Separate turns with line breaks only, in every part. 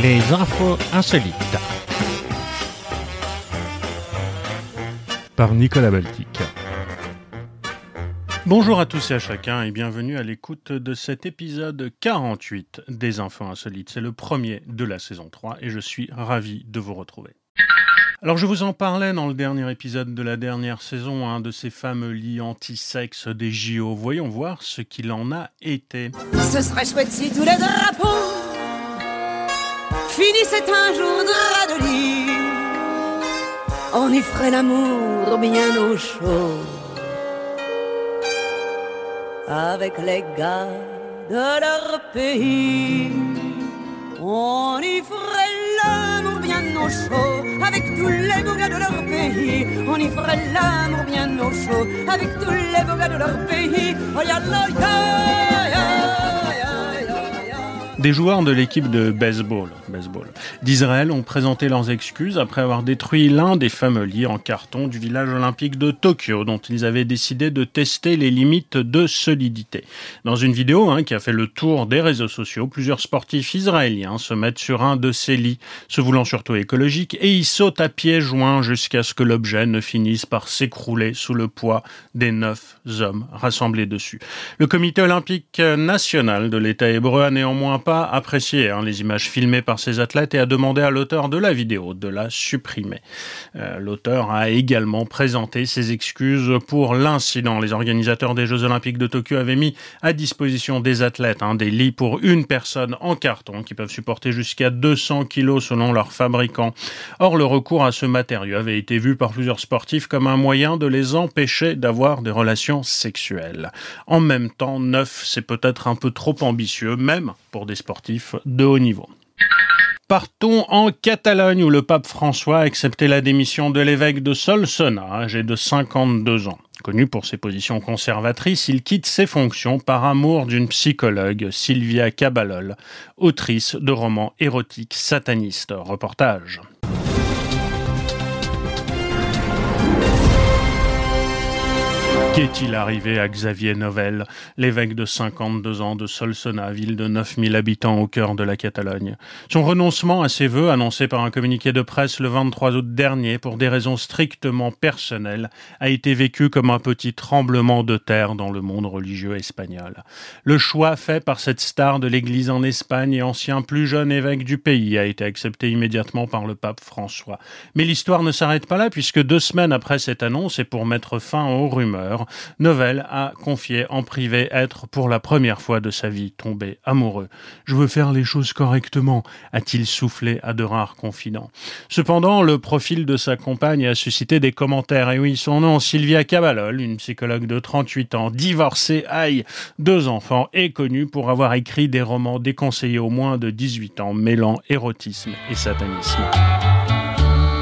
Les infos insolites. Par Nicolas Baltic. Bonjour à tous et à chacun et bienvenue à l'écoute de cet épisode 48 des infos insolites. C'est le premier de la saison 3 et je suis ravi de vous retrouver. Alors je vous en parlais dans le dernier épisode de la dernière saison, hein, de ces fameux lits anti-sexe des JO. Voyons voir ce qu'il en a été.
Ce serait chouette si tous les drapeaux finissaient un jour de lit. On y ferait l'amour bien au chaud avec les gars de leur pays. On y ferait l'amour bien au chaud avec tous les beaux gars de leur pays. On y ferait l'amour bien au chaud avec tous les beaux gars de leur pays. Oh,
des joueurs de l'équipe de baseball, baseball d'Israël ont présenté leurs excuses après avoir détruit l'un des fameux lits en carton du village olympique de Tokyo dont ils avaient décidé de tester les limites de solidité. Dans une vidéo hein, qui a fait le tour des réseaux sociaux, plusieurs sportifs israéliens se mettent sur un de ces lits, se voulant surtout écologiques, et ils sautent à pieds joints jusqu'à ce que l'objet ne finisse par s'écrouler sous le poids des neuf hommes rassemblés dessus. Le comité olympique national de l'État hébreu a néanmoins pas apprécié hein, les images filmées par ces athlètes et a demandé à l'auteur de la vidéo de la supprimer. Euh, l'auteur a également présenté ses excuses pour l'incident. Les organisateurs des Jeux Olympiques de Tokyo avaient mis à disposition des athlètes hein, des lits pour une personne en carton qui peuvent supporter jusqu'à 200 kilos selon leur fabricant. Or, le recours à ce matériau avait été vu par plusieurs sportifs comme un moyen de les empêcher d'avoir des relations sexuelles. En même temps, neuf, c'est peut-être un peu trop ambitieux, même des sportifs de haut niveau. Partons en Catalogne où le pape François a accepté la démission de l'évêque de Solsona, âgé de 52 ans. Connu pour ses positions conservatrices, il quitte ses fonctions par amour d'une psychologue, Sylvia Cabalol, autrice de romans érotiques satanistes. Reportage. Qu'est-il arrivé à Xavier Novell, l'évêque de 52 ans de Solsona, ville de 9000 habitants au cœur de la Catalogne? Son renoncement à ses vœux, annoncé par un communiqué de presse le 23 août dernier pour des raisons strictement personnelles, a été vécu comme un petit tremblement de terre dans le monde religieux espagnol. Le choix fait par cette star de l'Église en Espagne et ancien plus jeune évêque du pays a été accepté immédiatement par le pape François. Mais l'histoire ne s'arrête pas là puisque deux semaines après cette annonce et pour mettre fin aux rumeurs, Novell a confié en privé être pour la première fois de sa vie tombé amoureux. Je veux faire les choses correctement, a-t-il soufflé à de rares confidents. Cependant, le profil de sa compagne a suscité des commentaires. Et oui, son nom, Sylvia Cabalol, une psychologue de 38 ans, divorcée, aïe, deux enfants, et connue pour avoir écrit des romans déconseillés aux moins de 18 ans, mêlant érotisme et satanisme.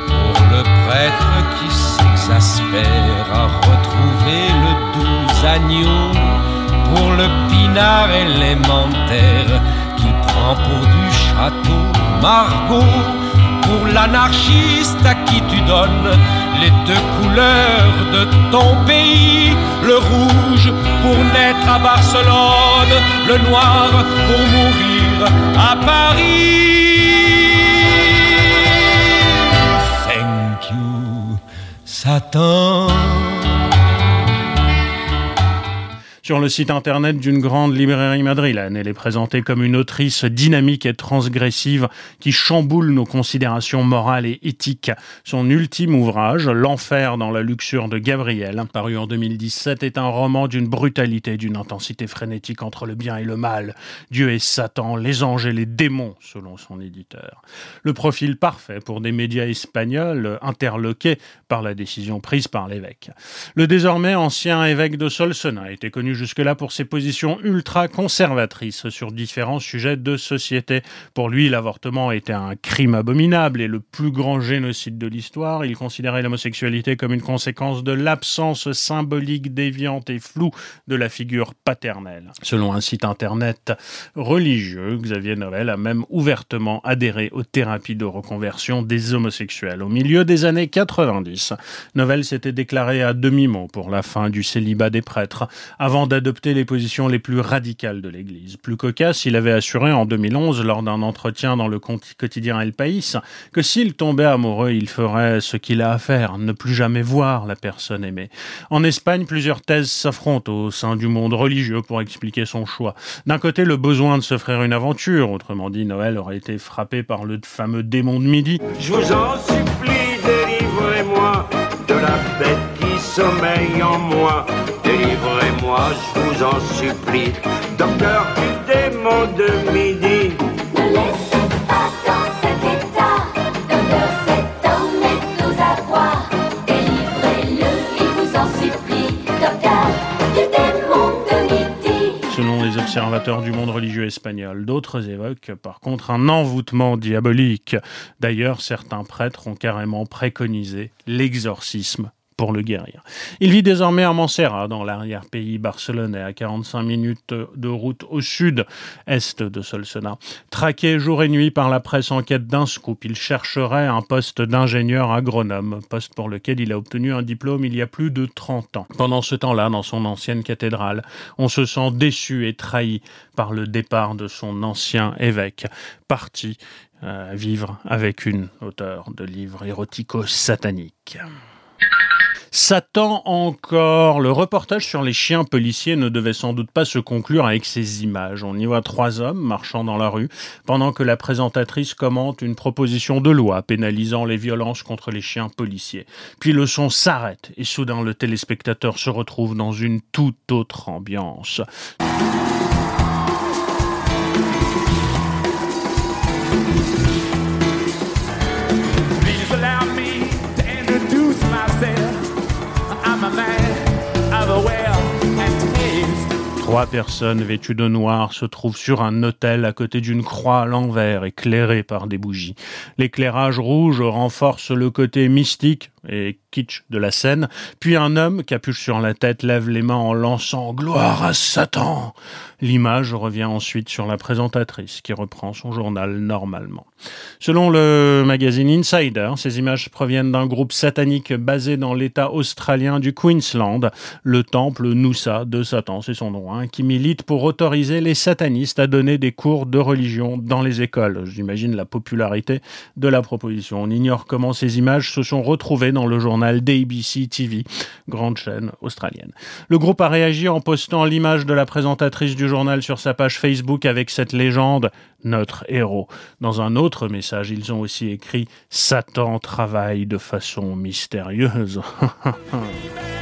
Pour le prêtre qui s'exaspère à retrouver pour le pinard élémentaire qu'il prend pour du château Margot pour l'anarchiste à qui tu donnes les deux couleurs de ton pays, le rouge pour naître à Barcelone, le noir pour mourir à Paris. Satan.
Sur le site internet d'une grande librairie madrilène, elle est présentée comme une autrice dynamique et transgressive qui chamboule nos considérations morales et éthiques. Son ultime ouvrage, L'enfer dans la luxure de Gabriel, paru en 2017, est un roman d'une brutalité, d'une intensité frénétique entre le bien et le mal. Dieu et Satan, les anges et les démons, selon son éditeur. Le profil parfait pour des médias espagnols interloqués par la décision prise par l'évêque. Le désormais ancien évêque de Solsona était connu jusque-là pour ses positions ultra-conservatrices sur différents sujets de société. Pour lui, l'avortement était un crime abominable et le plus grand génocide de l'histoire. Il considérait l'homosexualité comme une conséquence de l'absence symbolique déviante et floue de la figure paternelle. Selon un site internet religieux, Xavier Novell a même ouvertement adhéré aux thérapies de reconversion des homosexuels. Au milieu des années 90, Novell s'était déclaré à demi-mot pour la fin du célibat des prêtres, avant d'adopter les positions les plus radicales de l'Église. Plus cocasse, il avait assuré en 2011, lors d'un entretien dans le quotidien El País, que s'il tombait amoureux, il ferait ce qu'il a à faire, ne plus jamais voir la personne aimée. En Espagne, plusieurs thèses s'affrontent au sein du monde religieux pour expliquer son choix. D'un côté, le besoin de s'offrir une aventure, autrement dit, Noël aurait été frappé par le fameux démon de midi.
Je vous en supplie, délivrez-moi de la bête qui sommeille en moi. Je vous en supplie, docteur du démon de midi.
Ne laissez pas dans cet état, docteur, cet homme est aux abois. Délivrez-le, il vous en supplie, docteur du démon de midi.
Selon les observateurs du monde religieux espagnol, d'autres évoquent par contre un envoûtement diabolique. D'ailleurs, certains prêtres ont carrément préconisé l'exorcisme pour le guérir. Il vit désormais à Montserrat, dans l'arrière-pays barcelonais, à 45 minutes de route au sud-est de Solsona. Traqué jour et nuit par la presse en quête d'un scoop, il chercherait un poste d'ingénieur agronome, poste pour lequel il a obtenu un diplôme il y a plus de 30 ans. Pendant ce temps-là, dans son ancienne cathédrale, on se sent déçu et trahi par le départ de son ancien évêque, parti euh, vivre avec une auteure de livres érotico-sataniques. Satan encore. Le reportage sur les chiens policiers ne devait sans doute pas se conclure avec ces images. On y voit trois hommes marchant dans la rue pendant que la présentatrice commente une proposition de loi pénalisant les violences contre les chiens policiers. Puis le son s'arrête et soudain le téléspectateur se retrouve dans une toute autre ambiance. Trois personnes vêtues de noir se trouvent sur un autel à côté d'une croix à l'envers éclairée par des bougies. L'éclairage rouge renforce le côté mystique et kitsch de la scène, puis un homme, capuche sur la tête, lève les mains en lançant Gloire à Satan. L'image revient ensuite sur la présentatrice qui reprend son journal normalement. Selon le magazine Insider, ces images proviennent d'un groupe satanique basé dans l'état australien du Queensland, le temple Noosa de Satan, c'est son nom, hein, qui milite pour autoriser les satanistes à donner des cours de religion dans les écoles. J'imagine la popularité de la proposition. On ignore comment ces images se sont retrouvées dans le journal d'ABC TV, grande chaîne australienne. Le groupe a réagi en postant l'image de la présentatrice du journal sur sa page Facebook avec cette légende notre héros. Dans un autre message, ils ont aussi écrit Satan travaille de façon mystérieuse.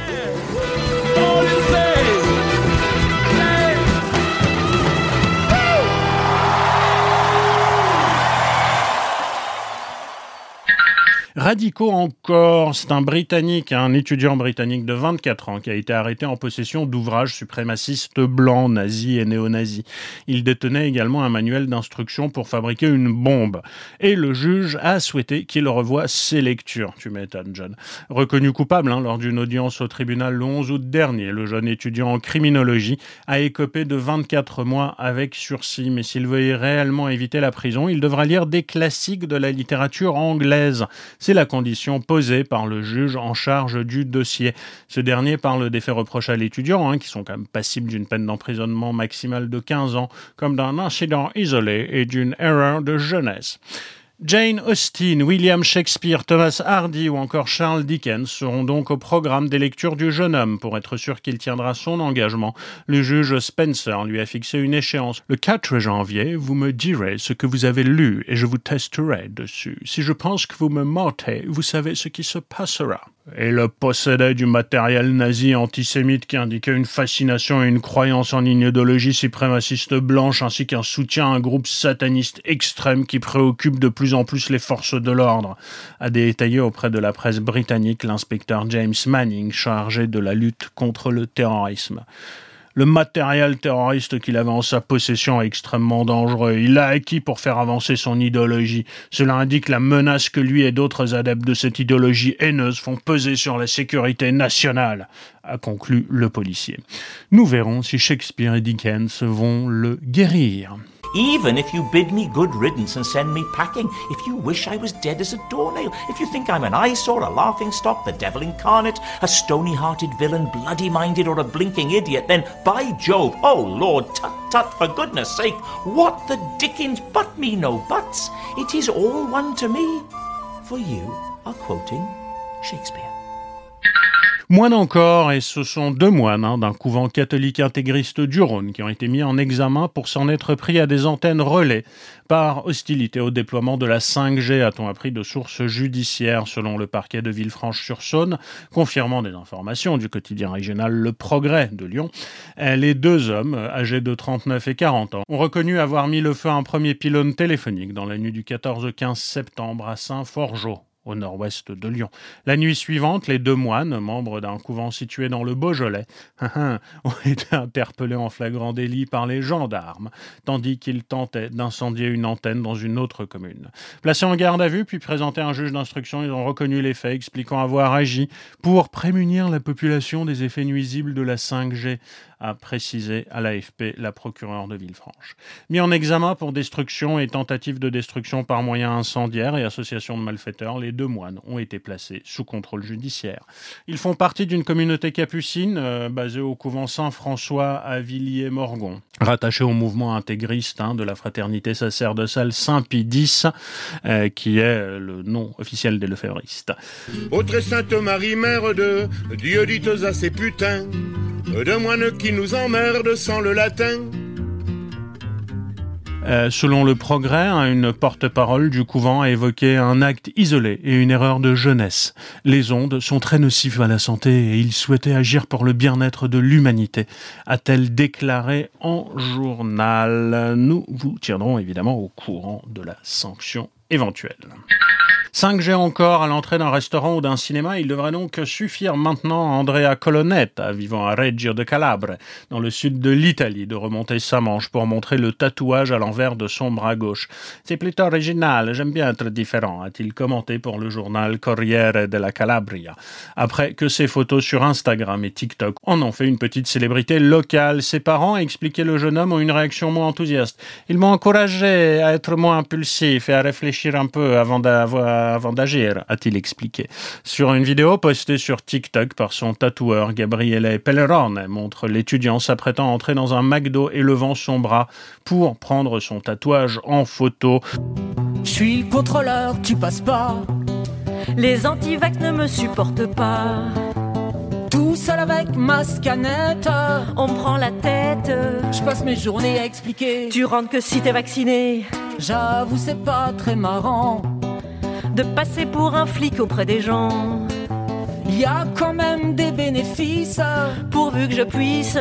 Radicaux encore, c'est un Britannique, un étudiant britannique de 24 ans qui a été arrêté en possession d'ouvrages suprémacistes blancs, nazis et néo-nazis. Il détenait également un manuel d'instruction pour fabriquer une bombe. Et le juge a souhaité qu'il revoie ses lectures. Tu m'étonnes, John. Reconnu coupable hein, lors d'une audience au tribunal le 11 août dernier, le jeune étudiant en criminologie a écopé de 24 mois avec sursis. Mais s'il veut réellement éviter la prison, il devra lire des classiques de la littérature anglaise. C'est la condition posée par le juge en charge du dossier. Ce dernier parle des faits reprochés à l'étudiant, hein, qui sont quand même passibles d'une peine d'emprisonnement maximale de 15 ans, comme d'un incident isolé et d'une erreur de jeunesse. Jane Austen, William Shakespeare, Thomas Hardy ou encore Charles Dickens seront donc au programme des lectures du jeune homme. Pour être sûr qu'il tiendra son engagement, le juge Spencer lui a fixé une échéance. Le 4 janvier, vous me direz ce que vous avez lu et je vous testerai dessus. Si je pense que vous me mentez, vous savez ce qui se passera. Et le possédait du matériel nazi antisémite qui indiquait une fascination et une croyance en une idéologie suprémaciste blanche ainsi qu'un soutien à un groupe sataniste extrême qui préoccupe de plus en plus les forces de l'ordre, a détaillé auprès de la presse britannique l'inspecteur James Manning chargé de la lutte contre le terrorisme. Le matériel terroriste qu'il avait en sa possession est extrêmement dangereux. Il l'a acquis pour faire avancer son idéologie. Cela indique la menace que lui et d'autres adeptes de cette idéologie haineuse font peser sur la sécurité nationale, a conclu le policier. Nous verrons si Shakespeare et Dickens vont le guérir.
Even if you bid me good riddance and send me packing, if you wish I was dead as a doornail, if you think I'm an eyesore, a laughing stock, the devil incarnate, a stony hearted villain, bloody minded, or a blinking idiot, then by Jove, oh Lord, tut tut, for goodness sake, what the dickens but me no buts? It is all one to me. For you are quoting Shakespeare.
Moine encore, et ce sont deux moines hein, d'un couvent catholique intégriste du Rhône qui ont été mis en examen pour s'en être pris à des antennes relais par hostilité au déploiement de la 5G, a-t-on appris de sources judiciaires selon le parquet de Villefranche-sur-Saône, confirmant des informations du quotidien régional Le Progrès de Lyon. Les deux hommes, âgés de 39 et 40 ans, ont reconnu avoir mis le feu à un premier pylône téléphonique dans la nuit du 14 au 15 septembre à Saint-Forgeau au nord-ouest de Lyon. La nuit suivante, les deux moines, membres d'un couvent situé dans le Beaujolais, ont été interpellés en flagrant délit par les gendarmes, tandis qu'ils tentaient d'incendier une antenne dans une autre commune. Placés en garde à vue, puis présentés à un juge d'instruction, ils ont reconnu les faits, expliquant avoir agi pour prémunir la population des effets nuisibles de la 5G, a précisé à l'AFP la procureure de Villefranche. Mis en examen pour destruction et tentative de destruction par moyen incendiaire et association de malfaiteurs, les deux moines ont été placés sous contrôle judiciaire. Ils font partie d'une communauté capucine euh, basée au couvent Saint-François à Villiers-Morgon, rattachée au mouvement intégriste hein, de la fraternité sacerdotale Saint-Pie X, euh, qui est le nom officiel des lefévristes.
Ô très sainte Marie, mère de Dieu, dites à ces putains de moines qui nous emmerdent sans le latin.
Euh, selon le progrès, hein, une porte-parole du couvent a évoqué un acte isolé et une erreur de jeunesse. Les ondes sont très nocives à la santé et il souhaitait agir pour le bien-être de l'humanité, a-t-elle déclaré en journal. Nous vous tiendrons évidemment au courant de la sanction éventuelle. 5G encore à l'entrée d'un restaurant ou d'un cinéma, il devrait donc suffire maintenant à Andrea Colonnetta, vivant à Reggio de Calabre, dans le sud de l'Italie, de remonter sa manche pour montrer le tatouage à l'envers de son bras gauche. C'est plutôt original, j'aime bien être différent, a-t-il commenté pour le journal Corriere della Calabria. Après que ses photos sur Instagram et TikTok en ont fait une petite célébrité locale, ses parents, a expliqué le jeune homme, ont une réaction moins enthousiaste. Ils m'ont encouragé à être moins impulsif et à réfléchir un peu avant d'avoir avant d'agir, a-t-il expliqué. Sur une vidéo postée sur TikTok par son tatoueur Gabriele Pellerone, montre l'étudiant s'apprêtant à entrer dans un McDo et levant son bras pour prendre son tatouage en photo.
Je suis le contrôleur, tu passes pas.
Les antivax ne me supportent pas.
Tout seul avec ma scanette.
On me prend la tête.
Je passe mes journées à expliquer.
Tu rentres que si t'es vacciné.
J'avoue, c'est pas très marrant
de passer pour un flic auprès des gens.
Il y a quand même des bénéfices
pourvu que je puisse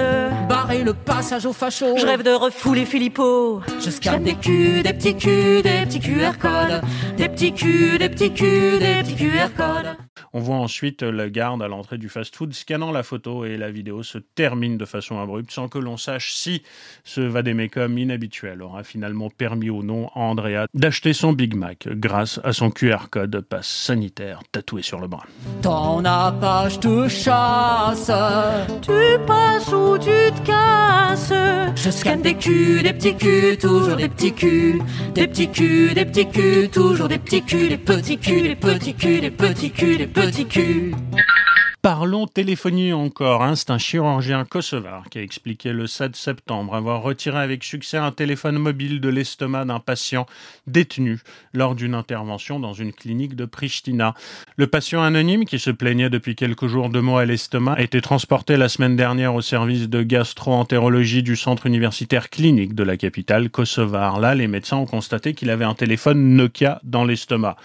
barrer le passage aux fachos.
Je rêve de refouler Philippot.
Je scanne des culs, des petits culs, des petits QR codes, des petits culs, des petits culs, des petits QR codes.
On voit ensuite le garde à l'entrée du fast-food scannant la photo et la vidéo se termine de façon abrupte sans que l'on sache si ce vadémécum inhabituel aura finalement permis ou non à Andrea d'acheter son Big Mac grâce à son QR code passe sanitaire tatoué sur le bras.
Ton Apache te chasse,
tu passes ou tu te casses.
Je scanne des culs, des petits culs, toujours des petits culs, des petits culs, des petits culs, toujours des petits culs, des petits culs, des petits culs, des petits culs, des petits culs petit cul.
Parlons téléphonie encore. Hein. C'est un chirurgien kosovar qui a expliqué le 7 septembre avoir retiré avec succès un téléphone mobile de l'estomac d'un patient détenu lors d'une intervention dans une clinique de Pristina. Le patient anonyme, qui se plaignait depuis quelques jours de maux à l'estomac, a été transporté la semaine dernière au service de gastro-entérologie du centre universitaire clinique de la capitale kosovar. Là, les médecins ont constaté qu'il avait un téléphone Nokia dans l'estomac.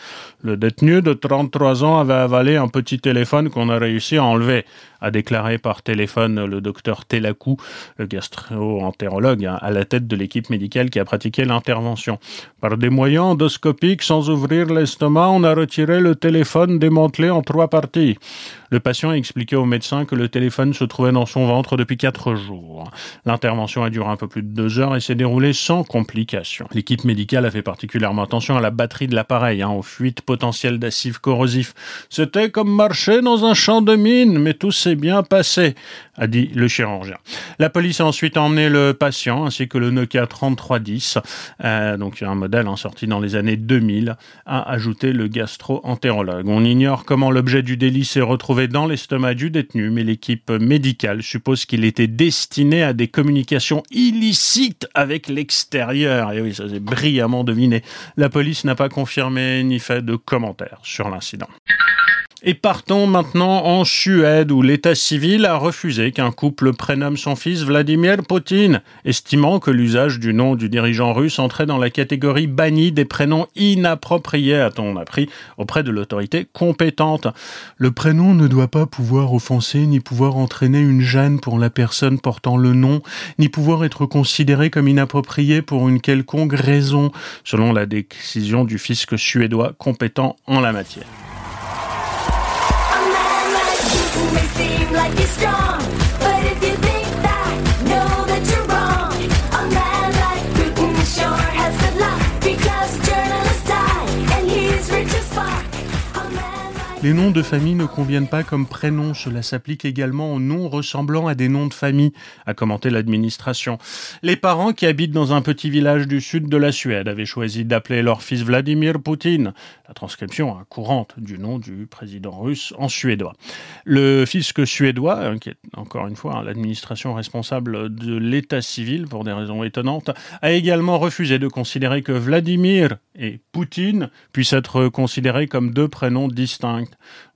Le détenu de 33 ans avait avalé un petit téléphone qu'on a réussi à enlever, a déclaré par téléphone le docteur Telakou, le gastro-entérologue, hein, à la tête de l'équipe médicale qui a pratiqué l'intervention. Par des moyens endoscopiques, sans ouvrir l'estomac, on a retiré le téléphone démantelé en trois parties. Le patient a expliqué au médecin que le téléphone se trouvait dans son ventre depuis quatre jours. L'intervention a duré un peu plus de deux heures et s'est déroulée sans complications. L'équipe médicale a fait particulièrement attention à la batterie de l'appareil, hein, aux fuites potentielles d'acifs corrosifs. C'était comme marcher dans un champ de mine, mais tout s'est bien passé, a dit le chirurgien. La police a ensuite emmené le patient ainsi que le Nokia 3310, euh, donc un modèle hein, sorti dans les années 2000, a ajouté le gastro-entérologue. On ignore comment l'objet du délit s'est retrouvé dans l'estomac du détenu, mais l'équipe médicale suppose qu'il était destiné à des communications illicites avec l'extérieur. Et oui, ça c'est brillamment deviné. La police n'a pas confirmé ni fait de commentaires sur l'incident. Et partons maintenant en Suède où l'état civil a refusé qu'un couple prénomme son fils Vladimir Poutine, estimant que l'usage du nom du dirigeant russe entrait dans la catégorie bannie des prénoms inappropriés, a-t-on appris, auprès de l'autorité compétente. Le prénom ne doit pas pouvoir offenser ni pouvoir entraîner une gêne pour la personne portant le nom, ni pouvoir être considéré comme inapproprié pour une quelconque raison, selon la décision du fisc suédois compétent en la matière. Les noms de famille ne conviennent pas comme prénoms. Cela s'applique également aux noms ressemblant à des noms de famille, a commenté l'administration. Les parents qui habitent dans un petit village du sud de la Suède avaient choisi d'appeler leur fils Vladimir Poutine, la transcription hein, courante du nom du président russe en suédois. Le fisc suédois, hein, qui est encore une fois hein, l'administration responsable de l'état civil pour des raisons étonnantes, a également refusé de considérer que Vladimir et Poutine puissent être considérés comme deux prénoms distincts.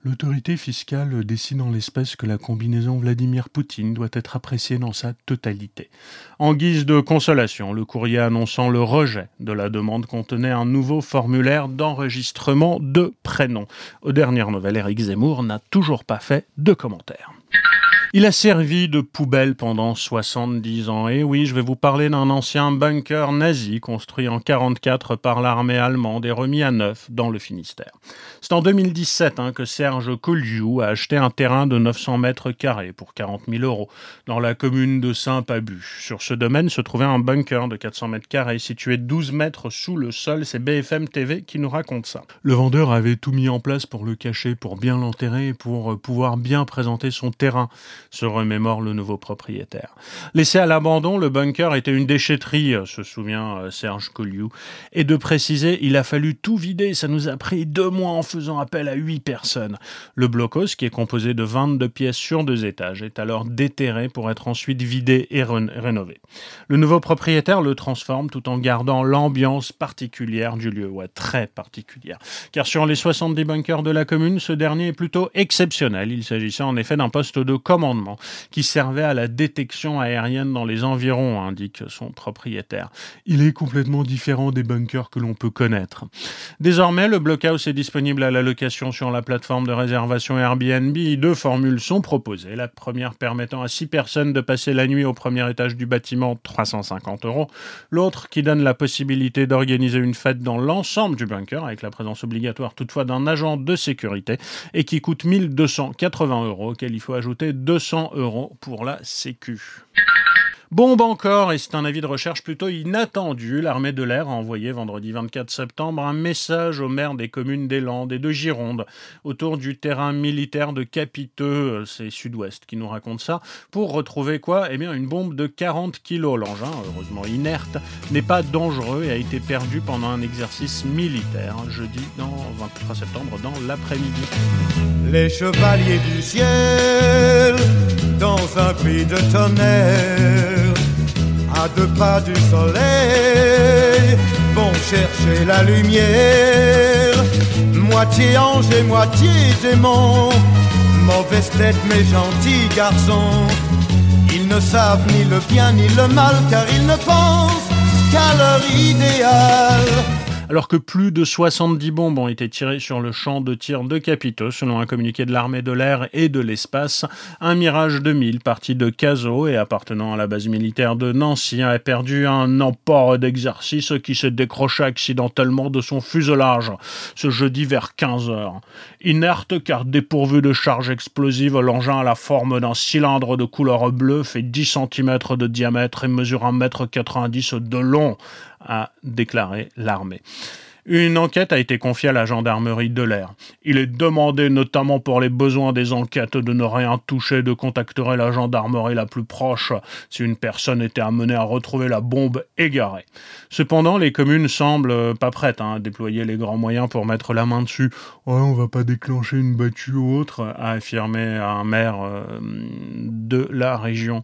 L'autorité fiscale décide en l'espèce que la combinaison Vladimir Poutine doit être appréciée dans sa totalité. En guise de consolation, le courrier annonçant le rejet de la demande contenait un nouveau formulaire d'enregistrement de prénoms. Aux dernières nouvelles, Eric Zemmour n'a toujours pas fait de commentaires. Il a servi de poubelle pendant 70 ans. Et oui, je vais vous parler d'un ancien bunker nazi construit en 44 par l'armée allemande et remis à neuf dans le Finistère. C'est en 2017 hein, que Serge Colliou a acheté un terrain de 900 mètres carrés pour 40 000 euros dans la commune de Saint-Pabu. Sur ce domaine se trouvait un bunker de 400 mètres carrés situé 12 mètres sous le sol. C'est BFM TV qui nous raconte ça. Le vendeur avait tout mis en place pour le cacher, pour bien l'enterrer pour pouvoir bien présenter son terrain se remémore le nouveau propriétaire. Laissé à l'abandon, le bunker était une déchetterie, se souvient euh, Serge Colliou. Et de préciser, il a fallu tout vider, ça nous a pris deux mois en faisant appel à huit personnes. Le blocos, qui est composé de 22 pièces sur deux étages, est alors déterré pour être ensuite vidé et ré- rénové. Le nouveau propriétaire le transforme tout en gardant l'ambiance particulière du lieu, ouais, très particulière. Car sur les 70 bunkers de la commune, ce dernier est plutôt exceptionnel. Il s'agissait en effet d'un poste de commandement qui servait à la détection aérienne dans les environs, indique son propriétaire. Il est complètement différent des bunkers que l'on peut connaître. Désormais, le blockhouse est disponible à la location sur la plateforme de réservation Airbnb. Deux formules sont proposées. La première permettant à six personnes de passer la nuit au premier étage du bâtiment, 350 euros. L'autre qui donne la possibilité d'organiser une fête dans l'ensemble du bunker, avec la présence obligatoire toutefois d'un agent de sécurité, et qui coûte 1280 euros, auquel il faut ajouter 200 euros pour la sécu. Bombe encore, et c'est un avis de recherche plutôt inattendu. L'armée de l'air a envoyé vendredi 24 septembre un message aux maires des communes des Landes et de Gironde autour du terrain militaire de Capiteux, c'est Sud-Ouest qui nous raconte ça, pour retrouver quoi? Eh bien une bombe de 40 kilos. L'engin, heureusement inerte, n'est pas dangereux et a été perdu pendant un exercice militaire jeudi dans 23 septembre dans l'après-midi.
Les chevaliers du ciel, dans un cri de tonnerre, à deux pas du soleil, vont chercher la lumière. Moitié ange et moitié démon, mauvaise tête mais gentil garçon. Ils ne savent ni le bien ni le mal, car ils ne pensent qu'à leur idéal.
Alors que plus de 70 bombes ont été tirées sur le champ de tir de Capito, selon un communiqué de l'armée de l'air et de l'espace. Un Mirage 2000 parti de Cazaux et appartenant à la base militaire de Nancy a perdu un emport d'exercice qui s'est décroché accidentellement de son fuselage ce jeudi vers 15 heures. Inerte car dépourvu de charge explosive, l'engin a la forme d'un cylindre de couleur bleue, fait 10 cm de diamètre et mesure 1,90 m de long, a déclaré l'armée. Une enquête a été confiée à la gendarmerie de l'air. Il est demandé notamment pour les besoins des enquêtes de ne rien toucher, de contacter la gendarmerie la plus proche si une personne était amenée à retrouver la bombe égarée. Cependant, les communes semblent pas prêtes hein, à déployer les grands moyens pour mettre la main dessus. On va pas déclencher une battue ou autre, a affirmé un maire euh, de la région.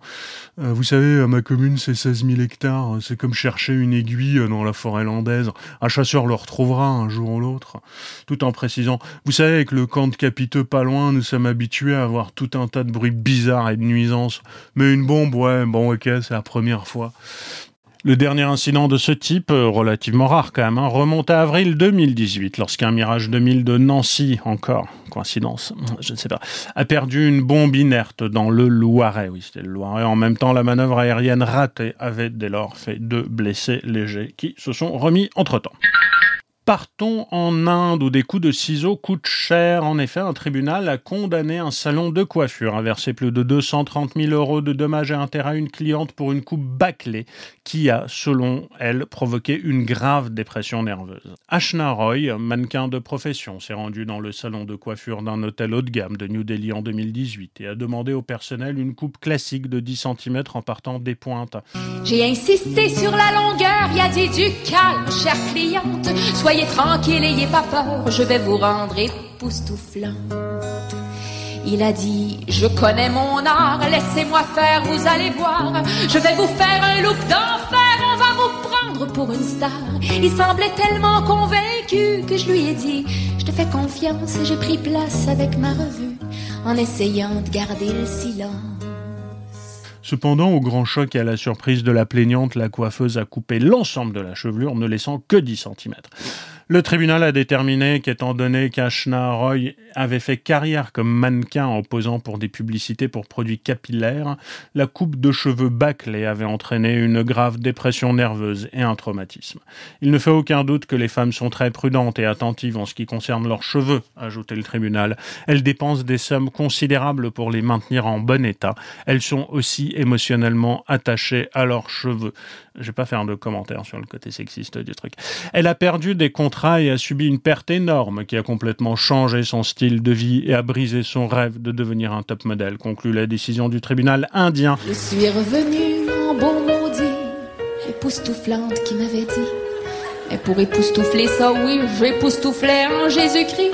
Euh, vous savez, ma commune, c'est 16 000 hectares. C'est comme chercher une aiguille dans la forêt landaise. Un chasseur retrouvera un jour ou l'autre. Tout en précisant, vous savez, avec le camp de capiteux pas loin, nous sommes habitués à avoir tout un tas de bruits bizarres et de nuisances. Mais une bombe, ouais, bon, ok, c'est la première fois. Le dernier incident de ce type, euh, relativement rare quand même, hein, remonte à avril 2018, lorsqu'un Mirage 2000 de Nancy, encore, coïncidence, je ne sais pas, a perdu une bombe inerte dans le Loiret. Oui, c'était le Loiret. En même temps, la manœuvre aérienne ratée avait dès lors fait deux blessés légers qui se sont remis entre-temps. Partons en Inde où des coups de ciseaux coûtent cher. En effet, un tribunal a condamné un salon de coiffure à verser plus de 230 000 euros de dommages et intérêts à une cliente pour une coupe bâclée qui a, selon elle, provoqué une grave dépression nerveuse. Ashna Roy, mannequin de profession, s'est rendu dans le salon de coiffure d'un hôtel haut de gamme de New Delhi en 2018 et a demandé au personnel une coupe classique de 10 cm en partant des pointes.
J'ai insisté sur la longueur, y a dit du calme, chère cliente. Soyez tranquille, ayez pas peur, je vais vous rendre époustouflant. Il a dit, je connais mon art, laissez-moi faire, vous allez voir. Je vais vous faire un look d'enfer, on va vous prendre pour une star. Il semblait tellement convaincu que je lui ai dit, je te fais confiance et j'ai pris place avec ma revue en essayant de garder le silence.
Cependant, au grand choc et à la surprise de la plaignante, la coiffeuse a coupé l'ensemble de la chevelure, ne laissant que 10 cm. Le tribunal a déterminé qu'étant donné qu'Ashna Roy avait fait carrière comme mannequin en posant pour des publicités pour produits capillaires, la coupe de cheveux bâclée avait entraîné une grave dépression nerveuse et un traumatisme. Il ne fait aucun doute que les femmes sont très prudentes et attentives en ce qui concerne leurs cheveux, a ajouté le tribunal. Elles dépensent des sommes considérables pour les maintenir en bon état. Elles sont aussi émotionnellement attachées à leurs cheveux. Je vais pas faire de commentaires sur le côté sexiste du truc. Elle a perdu des contrats a subi une perte énorme qui a complètement changé son style de vie et a brisé son rêve de devenir un top modèle, conclut la décision du tribunal indien.
Je suis revenue en bon maudit, époustouflante qui m'avait dit. Et pour époustoufler ça, oui, j'époustouflais en Jésus-Christ.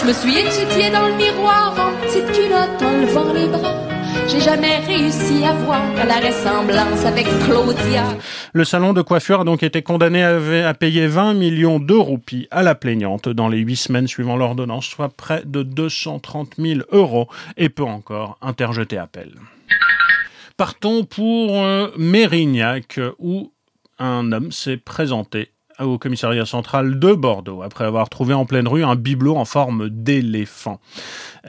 Je me suis étudiée dans le miroir en petite culotte en levant les bras. J'ai jamais réussi à voir la ressemblance avec Claudia.
Le salon de coiffure a donc été condamné à, payer 20 millions de roupies à la plaignante dans les huit semaines suivant l'ordonnance, soit près de 230 000 euros, et peut encore interjeter appel. Partons pour euh, Mérignac, où un homme s'est présenté au commissariat central de Bordeaux après avoir trouvé en pleine rue un bibelot en forme d'éléphant.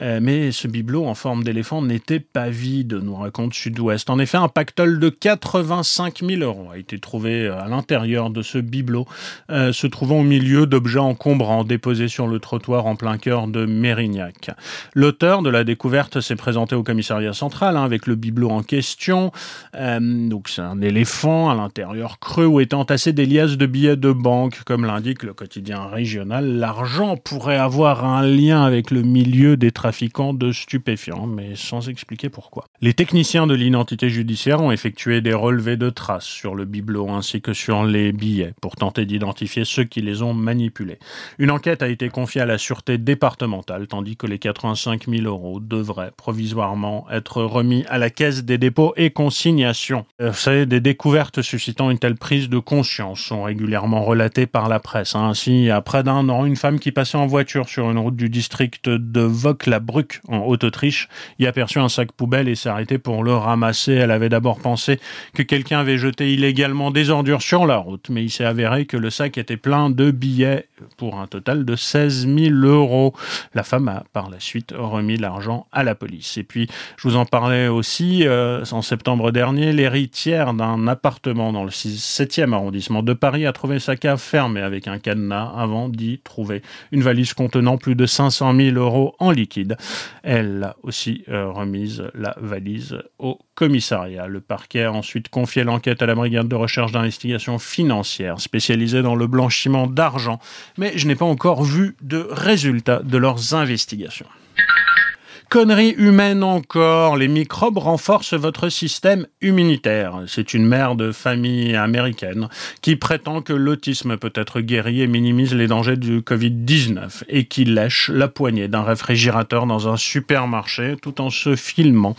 Euh, mais ce bibelot en forme d'éléphant n'était pas vide, nous raconte Sud-Ouest. En effet, un pactole de 85 000 euros a été trouvé à l'intérieur de ce bibelot, euh, se trouvant au milieu d'objets encombrants déposés sur le trottoir en plein cœur de Mérignac. L'auteur de la découverte s'est présenté au commissariat central hein, avec le bibelot en question. Euh, donc c'est un éléphant à l'intérieur creux où étaient entassés des liasses de billets de banque, comme l'indique le quotidien régional. L'argent pourrait avoir un lien avec le milieu des trafiquants de stupéfiants, mais sans expliquer pourquoi. Les techniciens de l'identité judiciaire ont effectué des relevés de traces sur le bibelot ainsi que sur les billets pour tenter d'identifier ceux qui les ont manipulés. Une enquête a été confiée à la sûreté départementale, tandis que les 85 000 euros devraient provisoirement être remis à la caisse des dépôts et consignations. Euh, Vous savez, des découvertes suscitant une telle prise de conscience sont régulièrement relatées par la presse. hein. Ainsi, près d'un an, une femme qui passait en voiture sur une route du district de Vauclabruck, en Haute-Autriche, y aperçut un sac poubelle et s'est arrêtée pour le ramasser. Elle avait d'abord pensé que quelqu'un avait jeté illégalement des ordures sur la route, mais il s'est avéré que le sac était plein de billets pour un total de 16 000 euros. La femme a par la suite remis l'argent à la police. Et puis, je vous en parlais aussi, euh, en septembre dernier, l'héritière d'un appartement dans le 7e arrondissement de Paris a trouvé sa cave avec un cadenas avant d'y trouver une valise contenant plus de 500 000 euros en liquide. Elle a aussi euh, remise la valise au commissariat. Le parquet a ensuite confié l'enquête à la brigade de recherche d'investigation financière spécialisée dans le blanchiment d'argent, mais je n'ai pas encore vu de résultats de leurs investigations. Connerie humaine encore, les microbes renforcent votre système immunitaire. C'est une mère de famille américaine qui prétend que l'autisme peut être guéri et minimise les dangers du Covid-19 et qui lèche la poignée d'un réfrigérateur dans un supermarché tout en se filmant.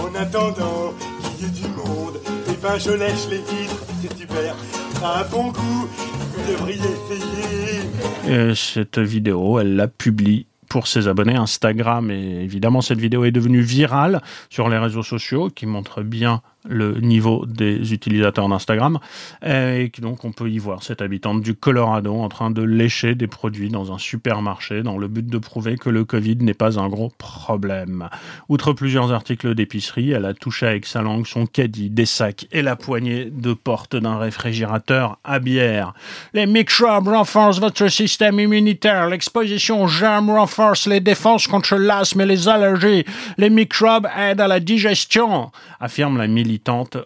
En attendant qu'il y ait du monde, eh ben je lèche les vitres, c'est super. Ça a un bon goût, vous devriez essayer.
Et cette vidéo, elle la publie pour ses abonnés Instagram. Et évidemment, cette vidéo est devenue virale sur les réseaux sociaux, qui montre bien le niveau des utilisateurs d'Instagram. Et donc, on peut y voir cette habitante du Colorado en train de lécher des produits dans un supermarché dans le but de prouver que le Covid n'est pas un gros problème. Outre plusieurs articles d'épicerie, elle a touché avec sa langue son caddie, des sacs et la poignée de porte d'un réfrigérateur à bière. Les microbes renforcent votre système immunitaire. L'exposition aux germes renforce les défenses contre l'asthme et les allergies. Les microbes aident à la digestion, affirme la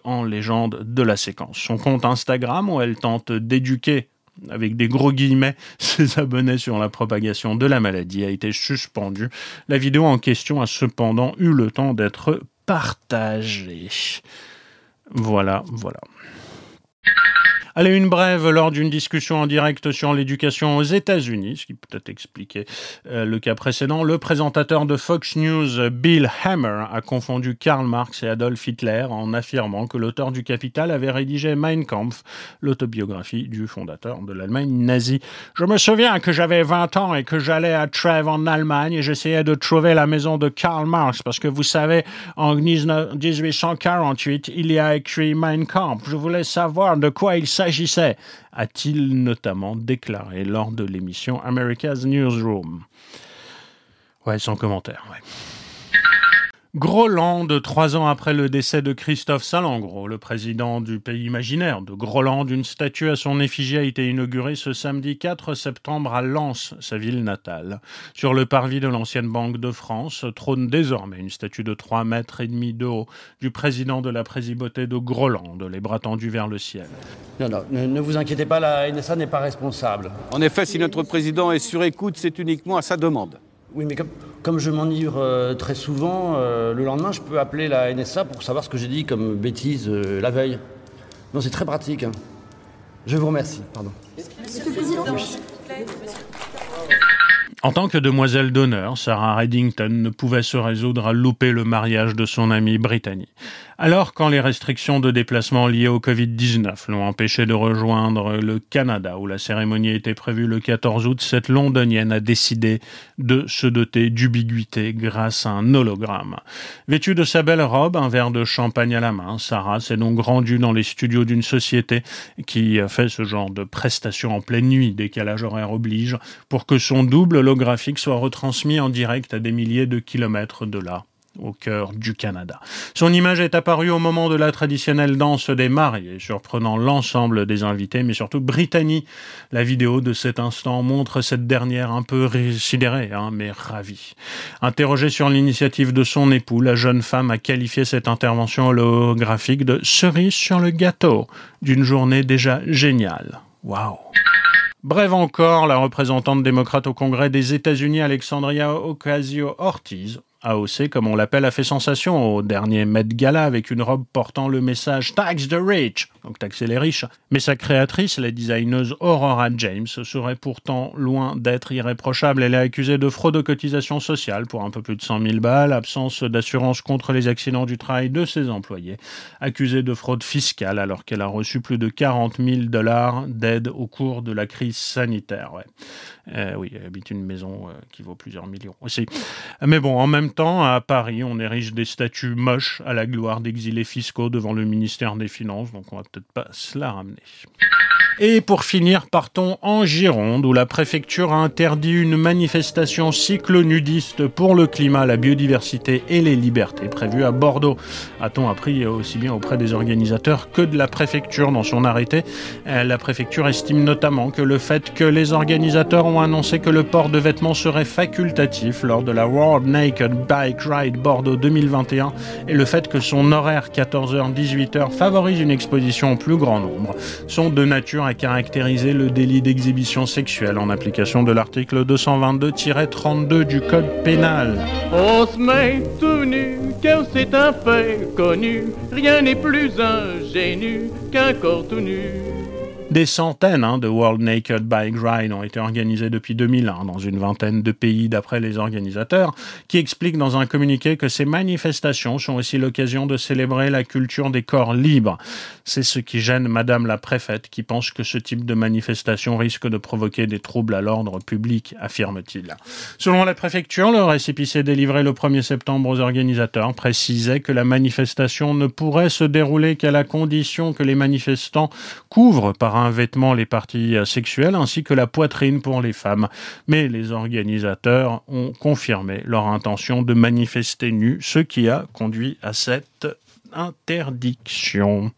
en légende de la séquence. Son compte Instagram, où elle tente d'éduquer avec des gros guillemets, ses abonnés sur la propagation de la maladie a été suspendu. La vidéo en question a cependant eu le temps d'être partagée. Voilà, voilà. Allez, une brève lors d'une discussion en direct sur l'éducation aux États-Unis, ce qui peut être expliquer euh, le cas précédent. Le présentateur de Fox News, Bill Hammer, a confondu Karl Marx et Adolf Hitler en affirmant que l'auteur du Capital avait rédigé Mein Kampf, l'autobiographie du fondateur de l'Allemagne nazie. Je me souviens que j'avais 20 ans et que j'allais à Trèves en Allemagne et j'essayais de trouver la maison de Karl Marx parce que vous savez, en 1848, il y a écrit Mein Kampf. Je voulais savoir de quoi il s'agissait, a-t-il notamment déclaré lors de l'émission America's Newsroom. Ouais, sans commentaire, ouais. Groland, trois ans après le décès de Christophe Salengro, le président du pays imaginaire de Groland, une statue à son effigie a été inaugurée ce samedi 4 septembre à Lens, sa ville natale. Sur le parvis de l'ancienne Banque de France trône désormais une statue de 3 mètres et demi de haut du président de la Présibauté de Groland, les bras tendus vers le ciel.
Non, non, ne, ne vous inquiétez pas, la NSA n'est pas responsable.
En effet, si notre président est sur écoute, c'est uniquement à sa demande.
Oui, mais comme, comme je m'enivre euh, très souvent, euh, le lendemain, je peux appeler la NSA pour savoir ce que j'ai dit comme bêtise euh, la veille. Non, c'est très pratique. hein. Je vous remercie, pardon.
En tant que demoiselle d'honneur, Sarah Reddington ne pouvait se résoudre à louper le mariage de son amie Brittany. Alors, quand les restrictions de déplacement liées au Covid-19 l'ont empêché de rejoindre le Canada, où la cérémonie était prévue le 14 août, cette londonienne a décidé de se doter d'ubiguïté grâce à un hologramme. Vêtue de sa belle robe, un verre de champagne à la main, Sarah s'est donc rendue dans les studios d'une société qui fait ce genre de prestations en pleine nuit, décalage horaire oblige, pour que son double holographique soit retransmis en direct à des milliers de kilomètres de là au cœur du Canada. Son image est apparue au moment de la traditionnelle danse des mariés, surprenant l'ensemble des invités, mais surtout Brittany. La vidéo de cet instant montre cette dernière un peu sidérée, hein, mais ravie. Interrogée sur l'initiative de son époux, la jeune femme a qualifié cette intervention holographique de cerise sur le gâteau d'une journée déjà géniale. Waouh! Bref encore, la représentante démocrate au Congrès des États-Unis, Alexandria Ocasio-Ortiz, AOC comme on l'appelle, a fait sensation au dernier Met Gala avec une robe portant le message Tax the Rich, donc taxer les riches. Mais sa créatrice, la designeuse Aurora James, serait pourtant loin d'être irréprochable. Elle est accusée de fraude aux cotisations sociales pour un peu plus de 100 000 balles, absence d'assurance contre les accidents du travail de ses employés, accusée de fraude fiscale alors qu'elle a reçu plus de 40 000 dollars d'aide au cours de la crise sanitaire. Euh, oui, elle habite une maison euh, qui vaut plusieurs millions aussi. Mais bon, en même temps, à Paris, on érige des statues moches à la gloire d'exilés fiscaux devant le ministère des Finances, donc on va peut-être pas se la ramener. Et pour finir, partons en Gironde, où la préfecture a interdit une manifestation cyclonudiste pour le climat, la biodiversité et les libertés prévue à Bordeaux. A-t-on appris aussi bien auprès des organisateurs que de la préfecture dans son arrêté Euh, La préfecture estime notamment que le fait que les organisateurs ont annoncé que le port de vêtements serait facultatif lors de la World Naked Bike Ride Bordeaux 2021 et le fait que son horaire 14h-18h favorise une exposition au plus grand nombre sont de nature à caractériser le délit d'exhibition sexuelle en application de l'article 222-32 du Code pénal.
On se met tout nu, car c'est un fait connu. Rien n'est plus ingénu qu'un corps tout nu.
Des centaines hein, de World Naked Bike Ride ont été organisés depuis 2001 dans une vingtaine de pays d'après les organisateurs, qui expliquent dans un communiqué que ces manifestations sont aussi l'occasion de célébrer la culture des corps libres. C'est ce qui gêne Madame la préfète, qui pense que ce type de manifestation risque de provoquer des troubles à l'ordre public, affirme-t-il. Selon la préfecture, le récépissé délivré le 1er septembre aux organisateurs précisait que la manifestation ne pourrait se dérouler qu'à la condition que les manifestants couvrent par un vêtement les parties sexuelles ainsi que la poitrine pour les femmes. Mais les organisateurs ont confirmé leur intention de manifester nus, ce qui a conduit à cette interdiction.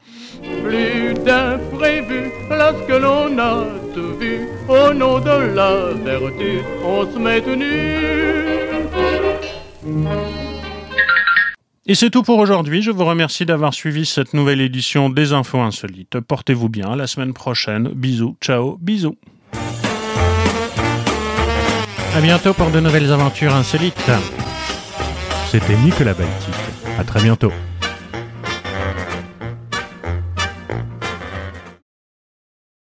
Plus d'imprévu lorsque l'on a tout vu. Au nom de la vertu, on se met nu.
Et c'est tout pour aujourd'hui. Je vous remercie d'avoir suivi cette nouvelle édition des Infos Insolites. Portez-vous bien. À la semaine prochaine. Bisous. Ciao. Bisous. À bientôt pour de nouvelles aventures insolites. C'était Nicolas Baltic. À très bientôt.